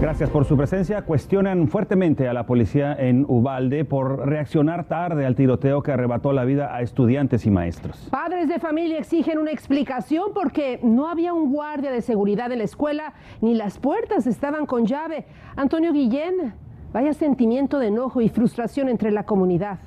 Gracias por su presencia. Cuestionan fuertemente a la policía en Ubalde por reaccionar tarde al tiroteo que arrebató la vida a estudiantes y maestros. Padres de familia exigen una explicación porque no había un guardia de seguridad en la escuela ni las puertas estaban con llave. Antonio Guillén, vaya sentimiento de enojo y frustración entre la comunidad.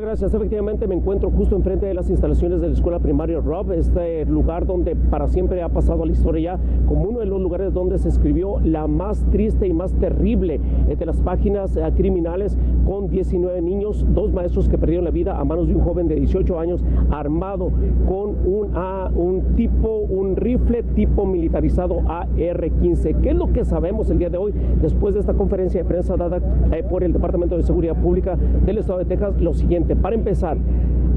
Gracias. Efectivamente me encuentro justo enfrente de las instalaciones de la escuela primaria Rob, este lugar donde para siempre ha pasado la historia como uno de los lugares donde se escribió la más triste y más terrible de las páginas eh, criminales con 19 niños, dos maestros que perdieron la vida a manos de un joven de 18 años armado con un, un tipo, un rifle tipo militarizado AR-15. ¿Qué es lo que sabemos el día de hoy después de esta conferencia de prensa dada eh, por el Departamento de Seguridad Pública del Estado de Texas? Lo siguiente para empezar,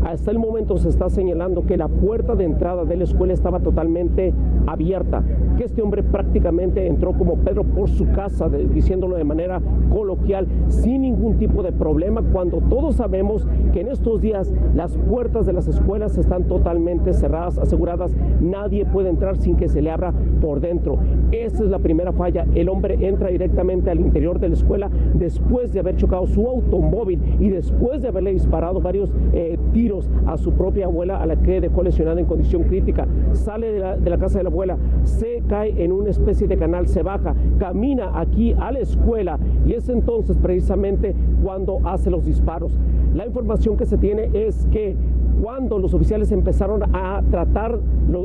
hasta el momento se está señalando que la puerta de entrada de la escuela estaba totalmente abierta, que este hombre prácticamente entró como Pedro por su casa, diciéndolo de manera coloquial, sin ningún tipo de problema, cuando todos sabemos que en estos días las puertas de las escuelas están totalmente cerradas, aseguradas, nadie puede entrar sin que se le abra por dentro. Esa es la primera falla, el hombre entra directamente al interior de la escuela después de haber chocado su automóvil y después de haberle disparado varios eh, tiros a su propia abuela, a la que dejó lesionada en condición crítica. Sale de la, de la casa de la abuela, se cae en una especie de canal, se baja, camina aquí a la escuela y es entonces precisamente cuando hace los disparos. La información que se tiene es que cuando los oficiales empezaron a tratar,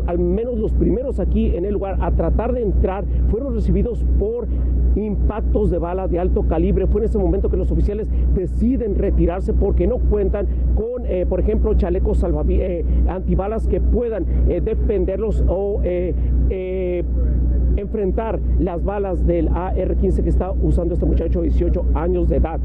al menos los primeros aquí en el lugar, a tratar de entrar, fueron recibidos por impactos de bala de alto calibre. Fue en ese momento que los oficiales deciden retirarse porque no cuentan con, eh, por ejemplo, chalecos eh, antibalas que puedan eh, defenderlos o enfrentar las balas del AR-15 que está usando este muchacho de 18 años de edad.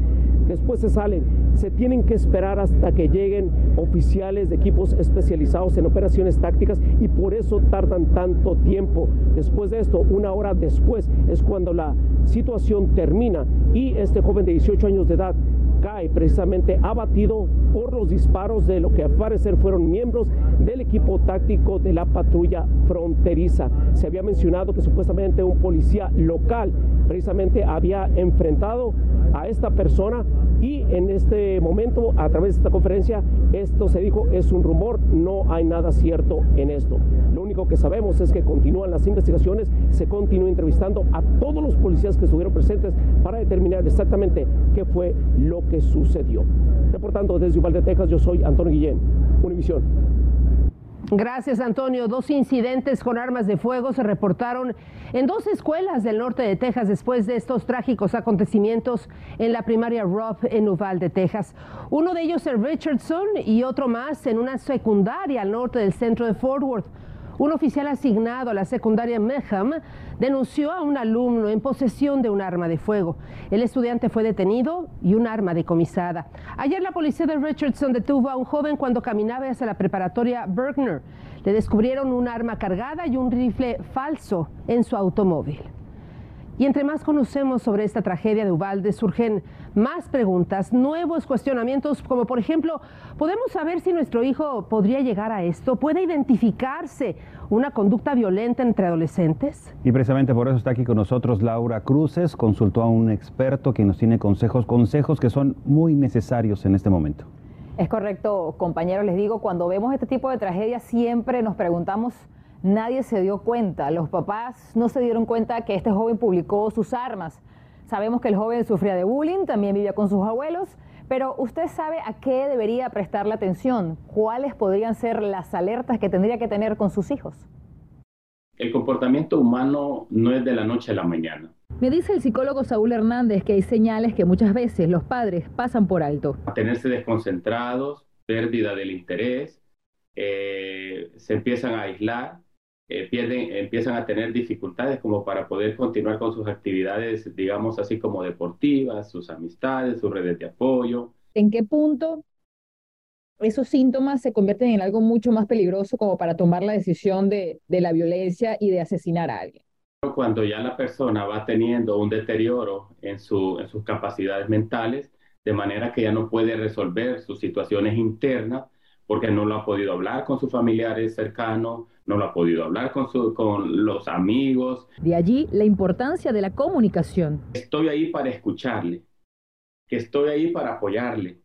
Después se salen, se tienen que esperar hasta que lleguen oficiales de equipos especializados en operaciones tácticas y por eso tardan tanto tiempo. Después de esto, una hora después es cuando la situación termina y este joven de 18 años de edad cae precisamente abatido por los disparos de lo que al parecer fueron miembros del equipo táctico de la patrulla fronteriza. Se había mencionado que supuestamente un policía local precisamente había enfrentado a esta persona y en este momento a través de esta conferencia esto se dijo es un rumor, no hay nada cierto en esto. Lo único que sabemos es que continúan las investigaciones, se continúa entrevistando a todos los policías que estuvieron presentes para determinar exactamente qué fue lo que sucedió. Reportando desde Uvalde, Texas, yo soy Antonio Guillén, Univisión. Gracias, Antonio. Dos incidentes con armas de fuego se reportaron en dos escuelas del norte de Texas después de estos trágicos acontecimientos en la primaria Robb en Uvalde, Texas. Uno de ellos en Richardson y otro más en una secundaria al norte del centro de Fort Worth. Un oficial asignado a la secundaria Meham denunció a un alumno en posesión de un arma de fuego. El estudiante fue detenido y un arma decomisada. Ayer la policía de Richardson detuvo a un joven cuando caminaba hacia la preparatoria Bergner. Le descubrieron un arma cargada y un rifle falso en su automóvil. Y entre más conocemos sobre esta tragedia de Uvalde, surgen más preguntas, nuevos cuestionamientos, como por ejemplo, ¿podemos saber si nuestro hijo podría llegar a esto? ¿Puede identificarse una conducta violenta entre adolescentes? Y precisamente por eso está aquí con nosotros Laura Cruces, consultó a un experto que nos tiene consejos, consejos que son muy necesarios en este momento. Es correcto, compañero, les digo, cuando vemos este tipo de tragedias siempre nos preguntamos nadie se dio cuenta. Los papás no se dieron cuenta que este joven publicó sus armas. Sabemos que el joven sufría de bullying, también vivía con sus abuelos, pero usted sabe a qué debería prestarle atención, cuáles podrían ser las alertas que tendría que tener con sus hijos. El comportamiento humano no es de la noche a la mañana. Me dice el psicólogo Saúl Hernández que hay señales que muchas veces los padres pasan por alto. Tenerse desconcentrados, pérdida del interés, eh, se empiezan a aislar, eh, pierden, empiezan a tener dificultades como para poder continuar con sus actividades, digamos así como deportivas, sus amistades, sus redes de apoyo. ¿En qué punto esos síntomas se convierten en algo mucho más peligroso como para tomar la decisión de, de la violencia y de asesinar a alguien? cuando ya la persona va teniendo un deterioro en, su, en sus capacidades mentales, de manera que ya no puede resolver sus situaciones internas porque no lo ha podido hablar con sus familiares cercanos, no lo ha podido hablar con, su, con los amigos. De allí la importancia de la comunicación. Estoy ahí para escucharle, que estoy ahí para apoyarle,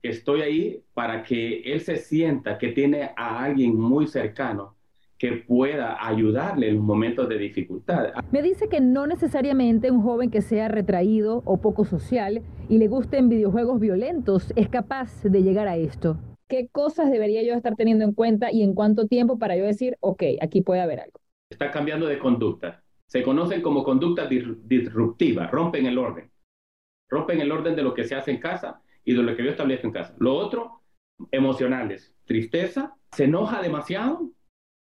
que estoy ahí para que él se sienta que tiene a alguien muy cercano que pueda ayudarle en los momentos de dificultad. Me dice que no necesariamente un joven que sea retraído o poco social y le gusten videojuegos violentos es capaz de llegar a esto. ¿Qué cosas debería yo estar teniendo en cuenta y en cuánto tiempo para yo decir, ok, aquí puede haber algo? Está cambiando de conducta. Se conocen como conductas disruptivas, rompen el orden. Rompen el orden de lo que se hace en casa y de lo que yo establezco en casa. Lo otro, emocionales, tristeza, se enoja demasiado,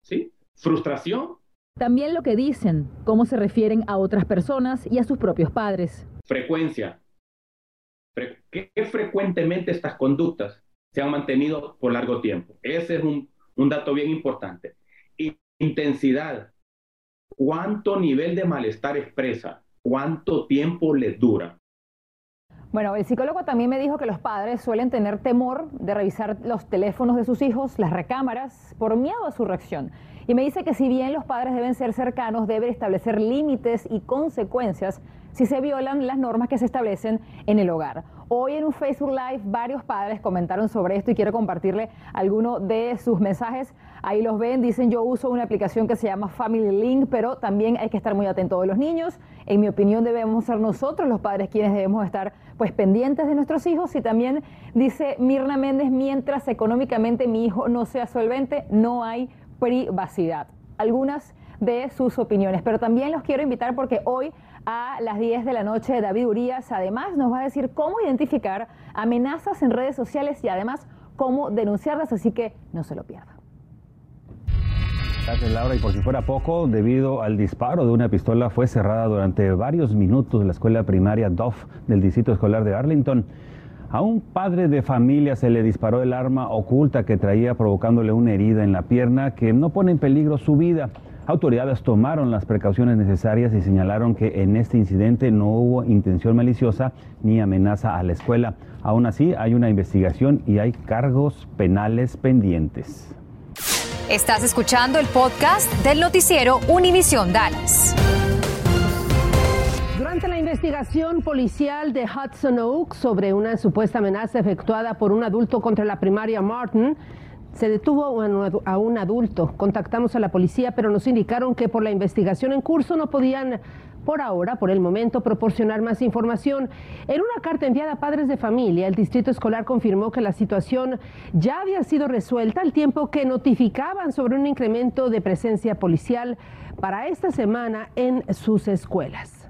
¿sí? Frustración. También lo que dicen, cómo se refieren a otras personas y a sus propios padres. Frecuencia. ¿Qué frecuentemente estas conductas se han mantenido por largo tiempo? Ese es un, un dato bien importante. Intensidad. ¿Cuánto nivel de malestar expresa? ¿Cuánto tiempo les dura? Bueno, el psicólogo también me dijo que los padres suelen tener temor de revisar los teléfonos de sus hijos, las recámaras, por miedo a su reacción. Y me dice que si bien los padres deben ser cercanos, deben establecer límites y consecuencias si se violan las normas que se establecen en el hogar. Hoy en un Facebook Live varios padres comentaron sobre esto y quiero compartirle alguno de sus mensajes. Ahí los ven, dicen yo uso una aplicación que se llama Family Link, pero también hay que estar muy atentos de los niños. En mi opinión debemos ser nosotros los padres quienes debemos estar pues pendientes de nuestros hijos y también dice Mirna Méndez, mientras económicamente mi hijo no sea solvente, no hay privacidad. Algunas de sus opiniones, pero también los quiero invitar porque hoy a las 10 de la noche David Urias además nos va a decir cómo identificar amenazas en redes sociales y además cómo denunciarlas, así que no se lo pierda. Gracias Laura, y por si fuera poco, debido al disparo de una pistola fue cerrada durante varios minutos la escuela primaria Duff del distrito escolar de Arlington. A un padre de familia se le disparó el arma oculta que traía provocándole una herida en la pierna que no pone en peligro su vida. Autoridades tomaron las precauciones necesarias y señalaron que en este incidente no hubo intención maliciosa ni amenaza a la escuela. Aún así, hay una investigación y hay cargos penales pendientes. Estás escuchando el podcast del noticiero Univisión Dallas. Durante la investigación policial de Hudson Oaks sobre una supuesta amenaza efectuada por un adulto contra la primaria Martin, se detuvo a un adulto. Contactamos a la policía, pero nos indicaron que por la investigación en curso no podían, por ahora, por el momento, proporcionar más información. En una carta enviada a padres de familia, el distrito escolar confirmó que la situación ya había sido resuelta al tiempo que notificaban sobre un incremento de presencia policial para esta semana en sus escuelas.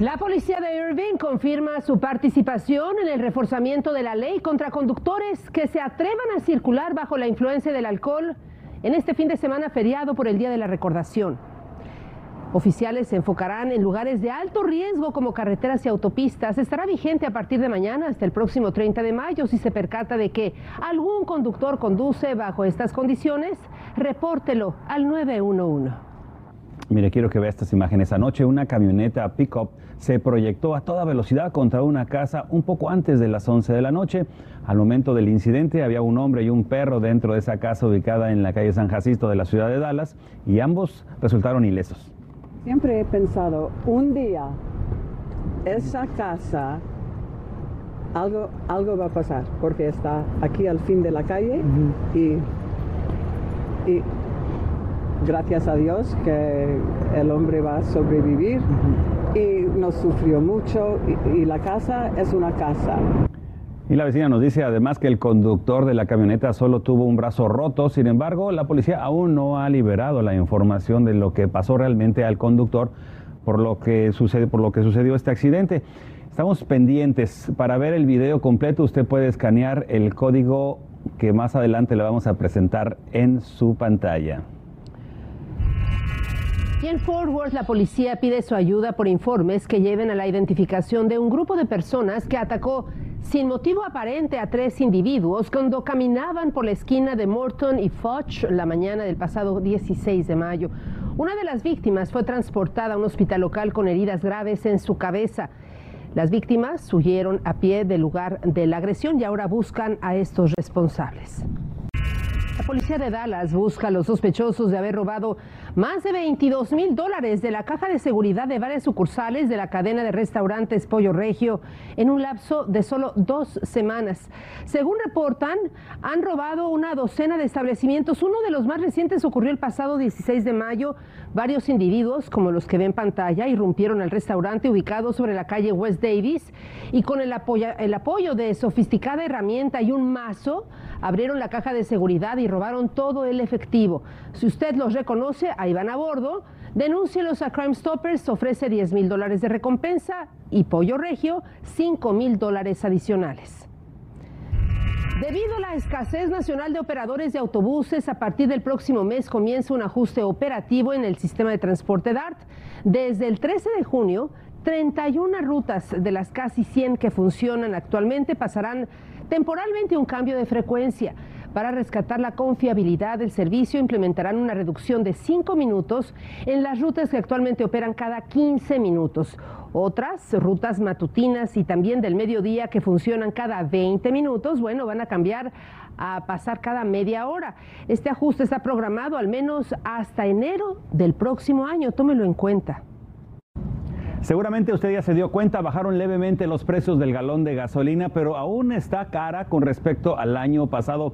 La policía de Irving confirma su participación en el reforzamiento de la ley contra conductores que se atrevan a circular bajo la influencia del alcohol en este fin de semana feriado por el Día de la Recordación. Oficiales se enfocarán en lugares de alto riesgo como carreteras y autopistas. Estará vigente a partir de mañana hasta el próximo 30 de mayo. Si se percata de que algún conductor conduce bajo estas condiciones, repórtelo al 911. Mire, quiero que vea estas imágenes. Anoche una camioneta pickup se proyectó a toda velocidad contra una casa un poco antes de las 11 de la noche. Al momento del incidente había un hombre y un perro dentro de esa casa ubicada en la calle San Jacinto de la ciudad de Dallas y ambos resultaron ilesos. Siempre he pensado, un día esa casa algo, algo va a pasar porque está aquí al fin de la calle y, y gracias a Dios que el hombre va a sobrevivir y no sufrió mucho y, la casa es una casa. Y la vecina nos dice además que el conductor de la camioneta solo tuvo un brazo roto, sin embargo la policía aún no ha liberado la información de lo que pasó realmente al conductor por lo que, sucede, por lo que sucedió este accidente. Estamos pendientes. Para ver el video completo usted puede escanear el código que más adelante le vamos a presentar en su pantalla. En Fort Worth la policía pide su ayuda por informes que lleven a la identificación de un grupo de personas que atacó sin motivo aparente a tres individuos cuando caminaban por la esquina de Morton y Foch la mañana del pasado 16 de mayo. Una de las víctimas fue transportada a un hospital local con heridas graves en su cabeza. Las víctimas huyeron a pie del lugar de la agresión y ahora buscan a estos responsables. La policía de Dallas busca a los sospechosos de haber robado más de 22 mil dólares de la caja de seguridad de varias sucursales de la cadena de restaurantes Pollo Regio en un lapso de solo dos semanas. Según reportan, han robado una docena de establecimientos. Uno de los más recientes ocurrió el pasado 16 de mayo. Varios individuos, como los que ven en pantalla, irrumpieron al restaurante ubicado sobre la calle West Davis y con el apoyo, el apoyo de sofisticada herramienta y un mazo, abrieron la caja de seguridad y robaron todo el efectivo. Si usted los reconoce, van a bordo. Denúncielos a Crime Stoppers, ofrece 10 mil dólares de recompensa y Pollo Regio 5 mil dólares adicionales. Debido a la escasez nacional de operadores de autobuses, a partir del próximo mes comienza un ajuste operativo en el sistema de transporte DART. Desde el 13 de junio, 31 rutas de las casi 100 que funcionan actualmente pasarán temporalmente un cambio de frecuencia. Para rescatar la confiabilidad del servicio, implementarán una reducción de 5 minutos en las rutas que actualmente operan cada 15 minutos. Otras rutas matutinas y también del mediodía que funcionan cada 20 minutos, bueno, van a cambiar a pasar cada media hora. Este ajuste está programado al menos hasta enero del próximo año, tómelo en cuenta. Seguramente usted ya se dio cuenta, bajaron levemente los precios del galón de gasolina, pero aún está cara con respecto al año pasado.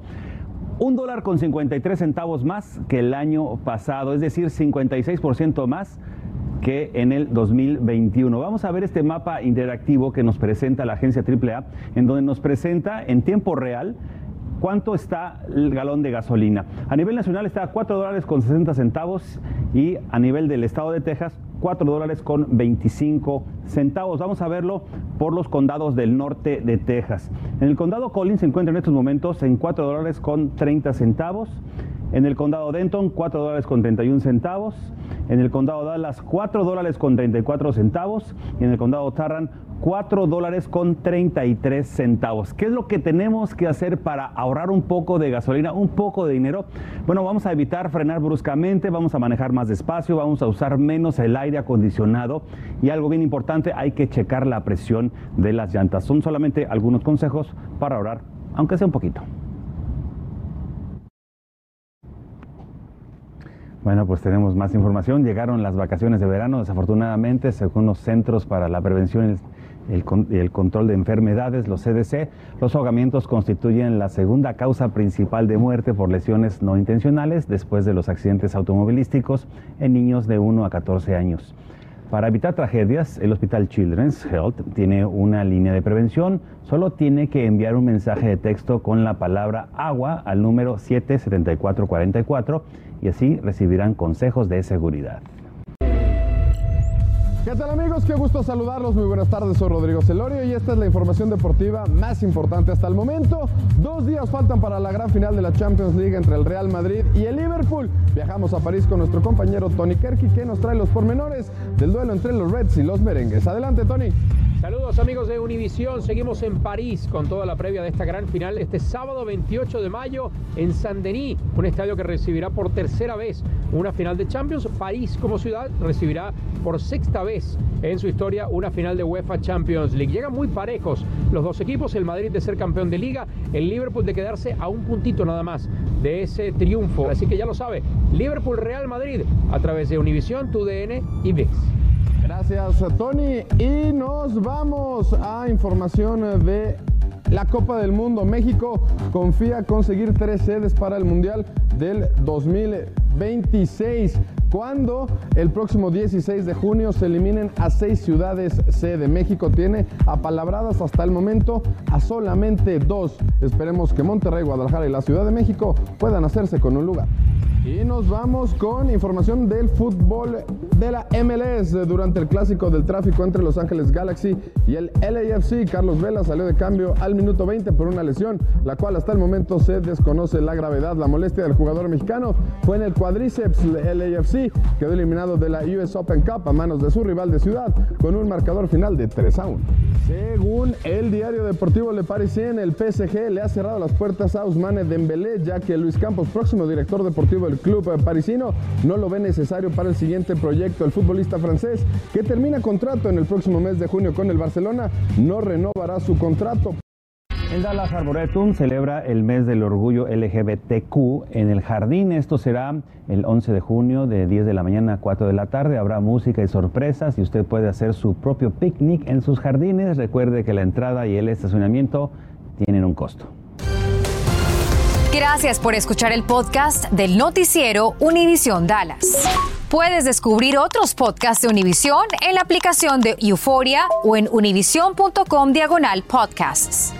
Un dólar con 53 centavos más que el año pasado, es decir, 56% más que en el 2021. Vamos a ver este mapa interactivo que nos presenta la agencia AAA, en donde nos presenta en tiempo real cuánto está el galón de gasolina. A nivel nacional está a 4 dólares con 60 centavos y a nivel del estado de Texas 4 dólares con 25 centavos. Vamos a verlo por los condados del norte de Texas. En el condado Collins se encuentra en estos momentos en 4 dólares con 30 centavos. En el condado Denton, 4 dólares con 31 centavos. En el condado Dallas, 4 dólares con 34 centavos. Y en el condado Tarrant, 4 dólares con 33 centavos. ¿Qué es lo que tenemos que hacer para ahorrar un poco de gasolina, un poco de dinero? Bueno, vamos a evitar frenar bruscamente, vamos a manejar más despacio, vamos a usar menos el aire acondicionado y algo bien importante, hay que checar la presión de las llantas. Son solamente algunos consejos para ahorrar, aunque sea un poquito. Bueno, pues tenemos más información. Llegaron las vacaciones de verano, desafortunadamente, según los Centros para la Prevención el, Control de Enfermedades, los CDC, los ahogamientos constituyen la segunda causa principal de muerte por lesiones no intencionales después de los accidentes automovilísticos en niños de 1 a 14 años. Para evitar tragedias, el Hospital Children's Health tiene una línea de prevención. Solo tiene que enviar un mensaje de texto con la palabra agua al número 77444 y así recibirán consejos de seguridad. ¿Qué tal amigos? Qué gusto saludarlos. Muy buenas tardes, soy Rodrigo Celorio y esta es la información deportiva más importante hasta el momento. Dos días faltan para la gran final de la Champions League entre el Real Madrid y el Liverpool. Viajamos a París con nuestro compañero Tony Kerky que nos trae los pormenores del duelo entre los Reds y los merengues. Adelante Tony. Saludos amigos de Univisión, seguimos en París con toda la previa de esta gran final este sábado 28 de mayo en Saint-Denis, un estadio que recibirá por tercera vez una final de Champions. París como ciudad recibirá por sexta vez en su historia una final de UEFA Champions League. Llegan muy parejos los dos equipos, el Madrid de ser campeón de liga, el Liverpool de quedarse a un puntito nada más de ese triunfo. Así que ya lo sabe, Liverpool Real Madrid a través de Univisión, TUDN y VIX. Gracias, Tony. Y nos vamos a información de la Copa del Mundo. México confía conseguir tres sedes para el Mundial del 2026 cuando el próximo 16 de junio se eliminen a seis ciudades sede. México tiene apalabradas hasta el momento a solamente dos. Esperemos que Monterrey, Guadalajara y la Ciudad de México puedan hacerse con un lugar. Y nos vamos con información del fútbol de la MLS durante el clásico del tráfico entre Los Ángeles Galaxy y el LAFC. Carlos Vela salió de cambio al minuto 20 por una lesión, la cual hasta el momento se desconoce la gravedad. La molestia del jugador mexicano fue en el cuadríceps. LAFC quedó eliminado de la US Open Cup a manos de su rival de ciudad con un marcador final de 3 a 1. Según el diario deportivo Le Parisien, el PSG le ha cerrado las puertas a Ousmane Dembélé, ya que Luis Campos, próximo director deportivo del club parisino, no lo ve necesario para el siguiente proyecto. El futbolista francés, que termina contrato en el próximo mes de junio con el Barcelona, no renovará su contrato. El Dallas Arboretum celebra el mes del orgullo LGBTQ en el jardín. Esto será el 11 de junio de 10 de la mañana a 4 de la tarde. Habrá música y sorpresas y usted puede hacer su propio picnic en sus jardines. Recuerde que la entrada y el estacionamiento tienen un costo. Gracias por escuchar el podcast del noticiero Univisión Dallas. Puedes descubrir otros podcasts de Univisión en la aplicación de Euforia o en univision.com diagonal podcasts.